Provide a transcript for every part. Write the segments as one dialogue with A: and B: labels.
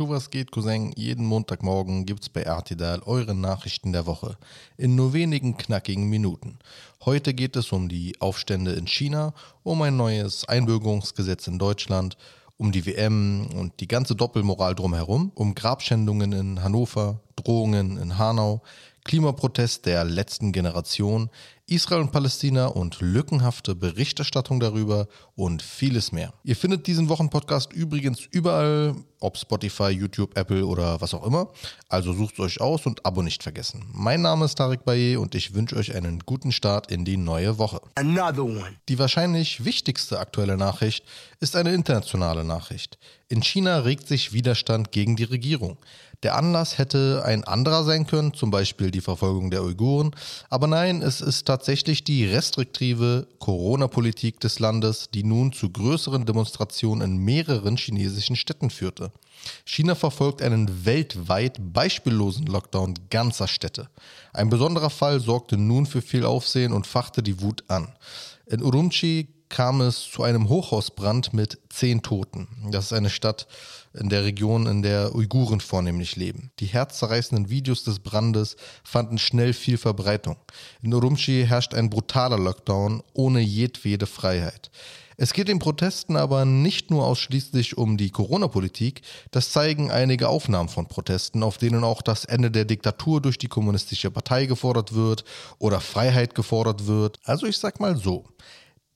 A: Schuh, was geht, Cousin? Jeden Montagmorgen gibt's bei Artidal eure Nachrichten der Woche in nur wenigen knackigen Minuten. Heute geht es um die Aufstände in China, um ein neues Einbürgerungsgesetz in Deutschland, um die WM und die ganze Doppelmoral drumherum, um Grabschändungen in Hannover, Drohungen in Hanau, Klimaprotest der letzten Generation, Israel und Palästina und lückenhafte Berichterstattung darüber und vieles mehr. Ihr findet diesen Wochenpodcast übrigens überall, ob Spotify, YouTube, Apple oder was auch immer. Also sucht euch aus und Abo nicht vergessen. Mein Name ist Tarek Baye und ich wünsche euch einen guten Start in die neue Woche.
B: Another one.
A: Die wahrscheinlich wichtigste aktuelle Nachricht ist eine internationale Nachricht. In China regt sich Widerstand gegen die Regierung. Der Anlass hätte ein anderer sein können, zum Beispiel die Verfolgung der Uiguren. Aber nein, es ist tatsächlich die restriktive Corona-Politik des Landes, die nun zu größeren Demonstrationen in mehreren chinesischen Städten führte. China verfolgt einen weltweit beispiellosen Lockdown ganzer Städte. Ein besonderer Fall sorgte nun für viel Aufsehen und fachte die Wut an. In Urumqi kam es zu einem Hochhausbrand mit zehn Toten. Das ist eine Stadt in der Region, in der Uiguren vornehmlich leben. Die herzzerreißenden Videos des Brandes fanden schnell viel Verbreitung. In Urumqi herrscht ein brutaler Lockdown ohne jedwede Freiheit. Es geht den Protesten aber nicht nur ausschließlich um die Corona-Politik, das zeigen einige Aufnahmen von Protesten, auf denen auch das Ende der Diktatur durch die kommunistische Partei gefordert wird oder Freiheit gefordert wird. Also ich sag mal so,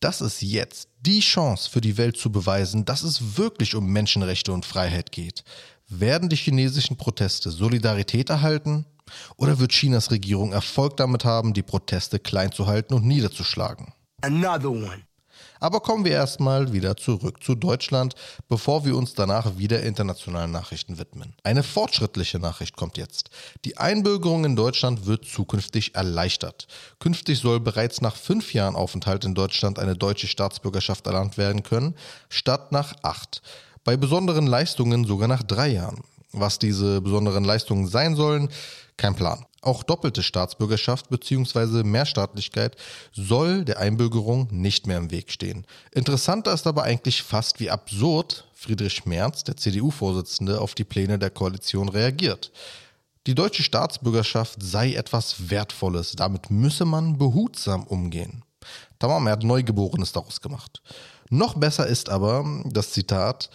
A: das ist jetzt die Chance für die Welt zu beweisen, dass es wirklich um Menschenrechte und Freiheit geht. Werden die chinesischen Proteste Solidarität erhalten? Oder wird Chinas Regierung Erfolg damit haben, die Proteste klein zu halten und niederzuschlagen?
B: Another one.
A: Aber kommen wir erstmal wieder zurück zu Deutschland, bevor wir uns danach wieder internationalen Nachrichten widmen. Eine fortschrittliche Nachricht kommt jetzt. Die Einbürgerung in Deutschland wird zukünftig erleichtert. Künftig soll bereits nach fünf Jahren Aufenthalt in Deutschland eine deutsche Staatsbürgerschaft erlangt werden können, statt nach acht. Bei besonderen Leistungen sogar nach drei Jahren. Was diese besonderen Leistungen sein sollen, kein Plan. Auch doppelte Staatsbürgerschaft bzw. Mehrstaatlichkeit soll der Einbürgerung nicht mehr im Weg stehen. Interessanter ist aber eigentlich fast, wie absurd Friedrich Merz, der CDU-Vorsitzende, auf die Pläne der Koalition reagiert. Die deutsche Staatsbürgerschaft sei etwas Wertvolles, damit müsse man behutsam umgehen. Tamam, er hat Neugeborenes daraus gemacht. Noch besser ist aber das Zitat,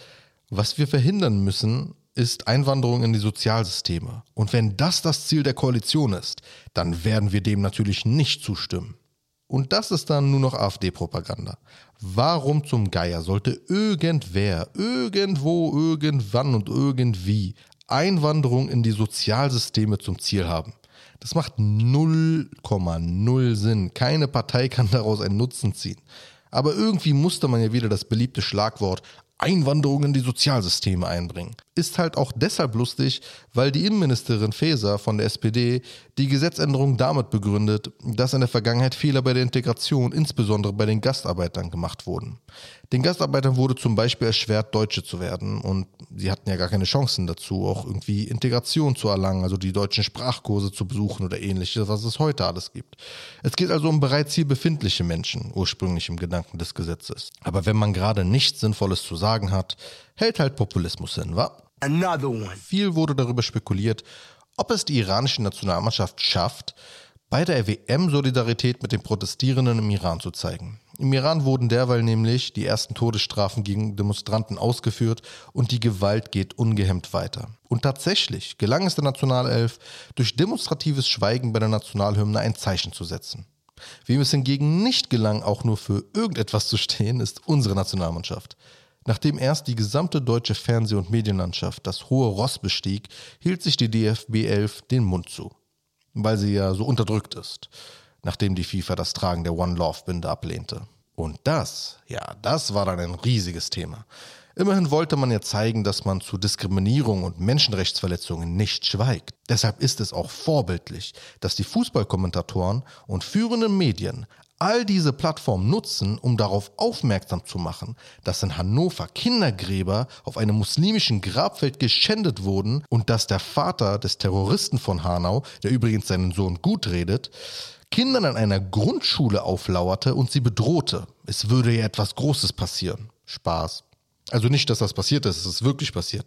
A: was wir verhindern müssen, ist Einwanderung in die Sozialsysteme. Und wenn das das Ziel der Koalition ist, dann werden wir dem natürlich nicht zustimmen. Und das ist dann nur noch AfD-Propaganda. Warum zum Geier sollte irgendwer, irgendwo, irgendwann und irgendwie Einwanderung in die Sozialsysteme zum Ziel haben? Das macht 0,0 Sinn. Keine Partei kann daraus einen Nutzen ziehen. Aber irgendwie musste man ja wieder das beliebte Schlagwort Einwanderung in die Sozialsysteme einbringen. Ist halt auch deshalb lustig, weil die Innenministerin Faeser von der SPD die Gesetzänderung damit begründet, dass in der Vergangenheit Fehler bei der Integration, insbesondere bei den Gastarbeitern, gemacht wurden. Den Gastarbeitern wurde zum Beispiel erschwert, Deutsche zu werden und sie hatten ja gar keine Chancen dazu, auch irgendwie Integration zu erlangen, also die deutschen Sprachkurse zu besuchen oder ähnliches, was es heute alles gibt. Es geht also um bereits hier befindliche Menschen, ursprünglich im Gedanken des Gesetzes. Aber wenn man gerade nichts Sinnvolles zu sagen hat, hält halt Populismus hin, wa?
B: Another one.
A: Viel wurde darüber spekuliert, ob es die iranische Nationalmannschaft schafft, bei der WM Solidarität mit den Protestierenden im Iran zu zeigen. Im Iran wurden derweil nämlich die ersten Todesstrafen gegen Demonstranten ausgeführt und die Gewalt geht ungehemmt weiter. Und tatsächlich gelang es der Nationalelf, durch demonstratives Schweigen bei der Nationalhymne ein Zeichen zu setzen. Wem es hingegen nicht gelang, auch nur für irgendetwas zu stehen, ist unsere Nationalmannschaft. Nachdem erst die gesamte deutsche Fernseh- und Medienlandschaft das hohe Ross bestieg, hielt sich die DFB 11 den Mund zu weil sie ja so unterdrückt ist, nachdem die FIFA das Tragen der One Love Binde ablehnte. Und das, ja, das war dann ein riesiges Thema. Immerhin wollte man ja zeigen, dass man zu Diskriminierung und Menschenrechtsverletzungen nicht schweigt. Deshalb ist es auch vorbildlich, dass die Fußballkommentatoren und führenden Medien all diese Plattformen nutzen, um darauf aufmerksam zu machen, dass in Hannover Kindergräber auf einem muslimischen Grabfeld geschändet wurden und dass der Vater des Terroristen von Hanau, der übrigens seinen Sohn gut redet, Kindern an einer Grundschule auflauerte und sie bedrohte. Es würde ja etwas Großes passieren. Spaß. Also nicht, dass das passiert ist, es ist wirklich passiert.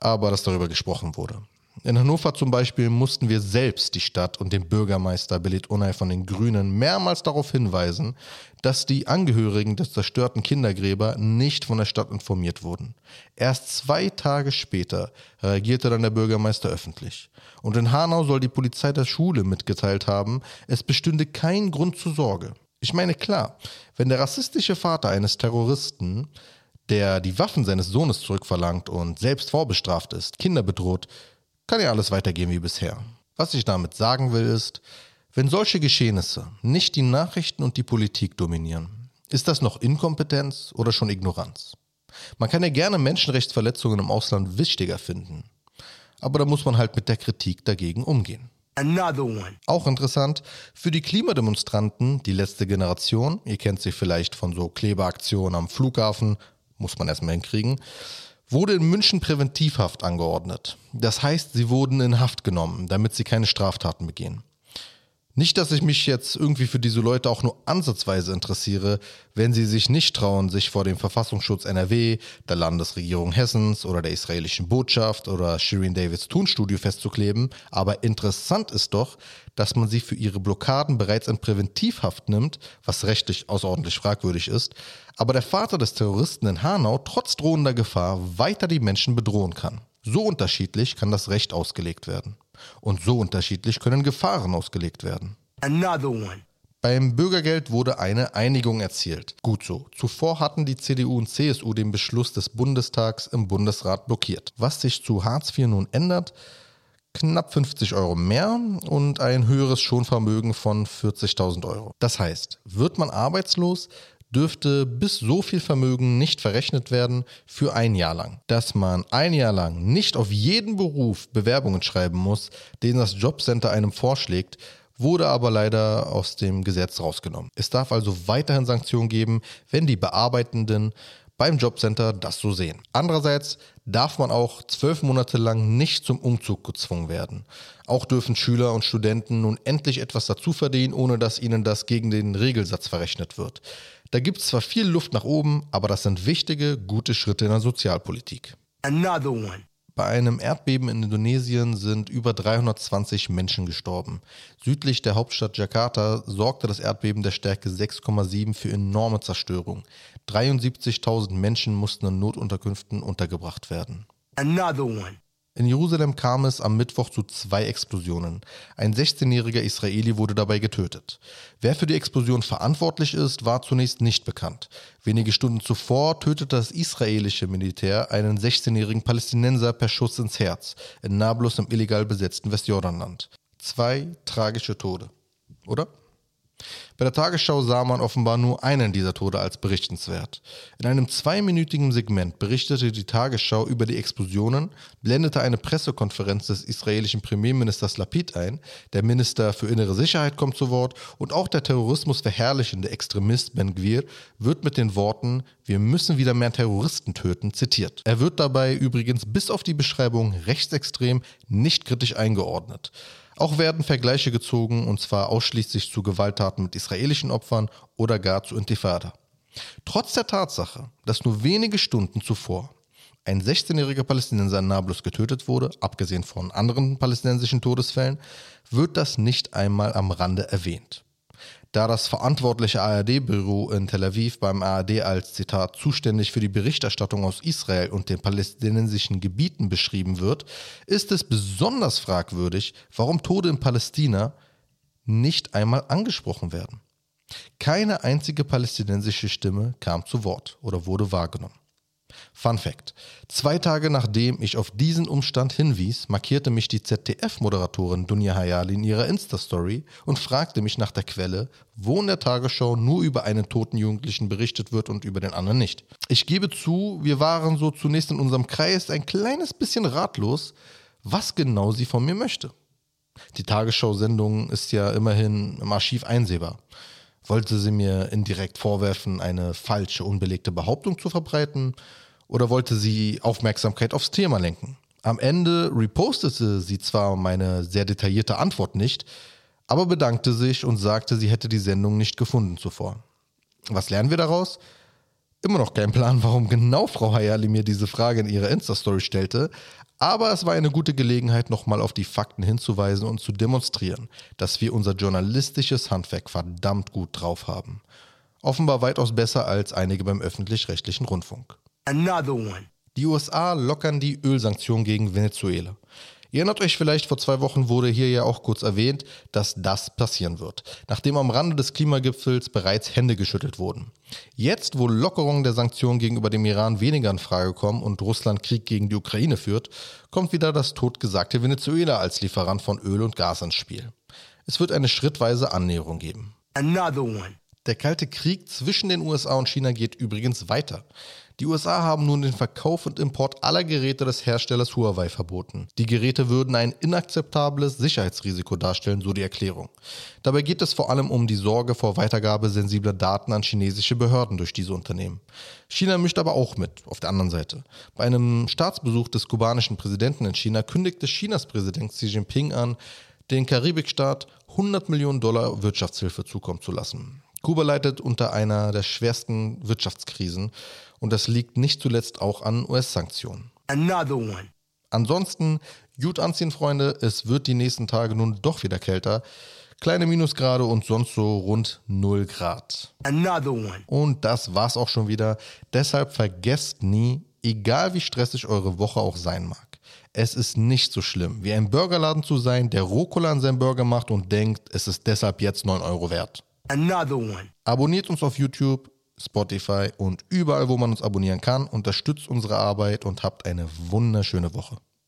A: aber dass darüber gesprochen wurde. In Hannover zum Beispiel mussten wir selbst die Stadt und den Bürgermeister Belit Unai von den Grünen mehrmals darauf hinweisen, dass die Angehörigen des zerstörten Kindergräber nicht von der Stadt informiert wurden. Erst zwei Tage später reagierte dann der Bürgermeister öffentlich. Und in Hanau soll die Polizei der Schule mitgeteilt haben, es bestünde kein Grund zur Sorge. Ich meine klar, wenn der rassistische Vater eines Terroristen der die Waffen seines Sohnes zurückverlangt und selbst vorbestraft ist, Kinder bedroht, kann ja alles weitergehen wie bisher. Was ich damit sagen will ist, wenn solche Geschehnisse nicht die Nachrichten und die Politik dominieren, ist das noch Inkompetenz oder schon Ignoranz? Man kann ja gerne Menschenrechtsverletzungen im Ausland wichtiger finden. Aber da muss man halt mit der Kritik dagegen umgehen. Auch interessant, für die Klimademonstranten, die letzte Generation, ihr kennt sie vielleicht von so Klebeaktionen am Flughafen, muss man erstmal hinkriegen, wurde in München Präventivhaft angeordnet. Das heißt, sie wurden in Haft genommen, damit sie keine Straftaten begehen. Nicht, dass ich mich jetzt irgendwie für diese Leute auch nur ansatzweise interessiere, wenn sie sich nicht trauen, sich vor dem Verfassungsschutz NRW, der Landesregierung Hessens oder der israelischen Botschaft oder Shirin Davids Tonstudio festzukleben. Aber interessant ist doch, dass man sie für ihre Blockaden bereits in Präventivhaft nimmt, was rechtlich außerordentlich fragwürdig ist, aber der Vater des Terroristen in Hanau trotz drohender Gefahr weiter die Menschen bedrohen kann. So unterschiedlich kann das Recht ausgelegt werden. Und so unterschiedlich können Gefahren ausgelegt werden.
B: Another one.
A: Beim Bürgergeld wurde eine Einigung erzielt. Gut so. Zuvor hatten die CDU und CSU den Beschluss des Bundestags im Bundesrat blockiert. Was sich zu Hartz IV nun ändert, knapp 50 Euro mehr und ein höheres Schonvermögen von 40.000 Euro. Das heißt, wird man arbeitslos, dürfte bis so viel Vermögen nicht verrechnet werden für ein Jahr lang. Dass man ein Jahr lang nicht auf jeden Beruf Bewerbungen schreiben muss, den das Jobcenter einem vorschlägt, wurde aber leider aus dem Gesetz rausgenommen. Es darf also weiterhin Sanktionen geben, wenn die Bearbeitenden beim Jobcenter das so sehen. Andererseits darf man auch zwölf Monate lang nicht zum Umzug gezwungen werden. Auch dürfen Schüler und Studenten nun endlich etwas dazu verdienen, ohne dass ihnen das gegen den Regelsatz verrechnet wird. Da gibt es zwar viel Luft nach oben, aber das sind wichtige, gute Schritte in der Sozialpolitik.
B: Another one.
A: Bei einem Erdbeben in Indonesien sind über 320 Menschen gestorben. Südlich der Hauptstadt Jakarta sorgte das Erdbeben der Stärke 6,7 für enorme Zerstörung. 73.000 Menschen mussten in Notunterkünften untergebracht werden.
B: Another one.
A: In Jerusalem kam es am Mittwoch zu zwei Explosionen. Ein 16-jähriger Israeli wurde dabei getötet. Wer für die Explosion verantwortlich ist, war zunächst nicht bekannt. Wenige Stunden zuvor tötete das israelische Militär einen 16-jährigen Palästinenser per Schuss ins Herz in Nablus im illegal besetzten Westjordanland. Zwei tragische Tode. Oder? Bei der Tagesschau sah man offenbar nur einen dieser Tode als berichtenswert. In einem zweiminütigen Segment berichtete die Tagesschau über die Explosionen, blendete eine Pressekonferenz des israelischen Premierministers Lapid ein, der Minister für innere Sicherheit kommt zu Wort und auch der Terrorismus verherrlichende Extremist Ben Gvir wird mit den Worten Wir müssen wieder mehr Terroristen töten zitiert. Er wird dabei übrigens bis auf die Beschreibung rechtsextrem nicht kritisch eingeordnet. Auch werden Vergleiche gezogen, und zwar ausschließlich zu Gewalttaten mit israelischen Opfern oder gar zu Intifada. Trotz der Tatsache, dass nur wenige Stunden zuvor ein 16-jähriger Palästinenser in Nablus getötet wurde, abgesehen von anderen palästinensischen Todesfällen, wird das nicht einmal am Rande erwähnt da das verantwortliche ARD-Büro in Tel Aviv beim ARD als Zitat zuständig für die Berichterstattung aus Israel und den palästinensischen Gebieten beschrieben wird, ist es besonders fragwürdig, warum Tode in Palästina nicht einmal angesprochen werden. Keine einzige palästinensische Stimme kam zu Wort oder wurde wahrgenommen. Fun Fact: Zwei Tage nachdem ich auf diesen Umstand hinwies, markierte mich die ZDF-Moderatorin Dunja Hayali in ihrer Insta-Story und fragte mich nach der Quelle, wo in der Tagesschau nur über einen toten Jugendlichen berichtet wird und über den anderen nicht. Ich gebe zu, wir waren so zunächst in unserem Kreis ein kleines bisschen ratlos, was genau sie von mir möchte. Die Tagesschau-Sendung ist ja immerhin im Archiv einsehbar. Wollte sie mir indirekt vorwerfen, eine falsche, unbelegte Behauptung zu verbreiten? Oder wollte sie Aufmerksamkeit aufs Thema lenken? Am Ende repostete sie zwar meine sehr detaillierte Antwort nicht, aber bedankte sich und sagte, sie hätte die Sendung nicht gefunden zuvor. Was lernen wir daraus? Immer noch kein Plan, warum genau Frau Hayali mir diese Frage in ihrer Insta-Story stellte, aber es war eine gute Gelegenheit, nochmal auf die Fakten hinzuweisen und zu demonstrieren, dass wir unser journalistisches Handwerk verdammt gut drauf haben. Offenbar weitaus besser als einige beim öffentlich-rechtlichen Rundfunk.
B: Another one.
A: Die USA lockern die Ölsanktionen gegen Venezuela. Ihr erinnert euch vielleicht, vor zwei Wochen wurde hier ja auch kurz erwähnt, dass das passieren wird, nachdem am Rande des Klimagipfels bereits Hände geschüttelt wurden. Jetzt, wo Lockerungen der Sanktionen gegenüber dem Iran weniger in Frage kommen und Russland Krieg gegen die Ukraine führt, kommt wieder das totgesagte Venezuela als Lieferant von Öl und Gas ins Spiel. Es wird eine schrittweise Annäherung geben.
B: Another one.
A: Der Kalte Krieg zwischen den USA und China geht übrigens weiter. Die USA haben nun den Verkauf und Import aller Geräte des Herstellers Huawei verboten. Die Geräte würden ein inakzeptables Sicherheitsrisiko darstellen, so die Erklärung. Dabei geht es vor allem um die Sorge vor Weitergabe sensibler Daten an chinesische Behörden durch diese Unternehmen. China mischt aber auch mit, auf der anderen Seite. Bei einem Staatsbesuch des kubanischen Präsidenten in China kündigte Chinas Präsident Xi Jinping an, den Karibikstaat 100 Millionen Dollar Wirtschaftshilfe zukommen zu lassen. Kuba leidet unter einer der schwersten Wirtschaftskrisen und das liegt nicht zuletzt auch an US-Sanktionen.
B: Another one.
A: Ansonsten, gut anziehen, Freunde, es wird die nächsten Tage nun doch wieder kälter. Kleine Minusgrade und sonst so rund 0 Grad.
B: Another one.
A: Und das war's auch schon wieder. Deshalb vergesst nie, egal wie stressig eure Woche auch sein mag. Es ist nicht so schlimm, wie ein Burgerladen zu sein, der Rucola an seinem Burger macht und denkt, es ist deshalb jetzt 9 Euro wert.
B: Another one.
A: Abonniert uns auf YouTube, Spotify und überall, wo man uns abonnieren kann. Unterstützt unsere Arbeit und habt eine wunderschöne Woche.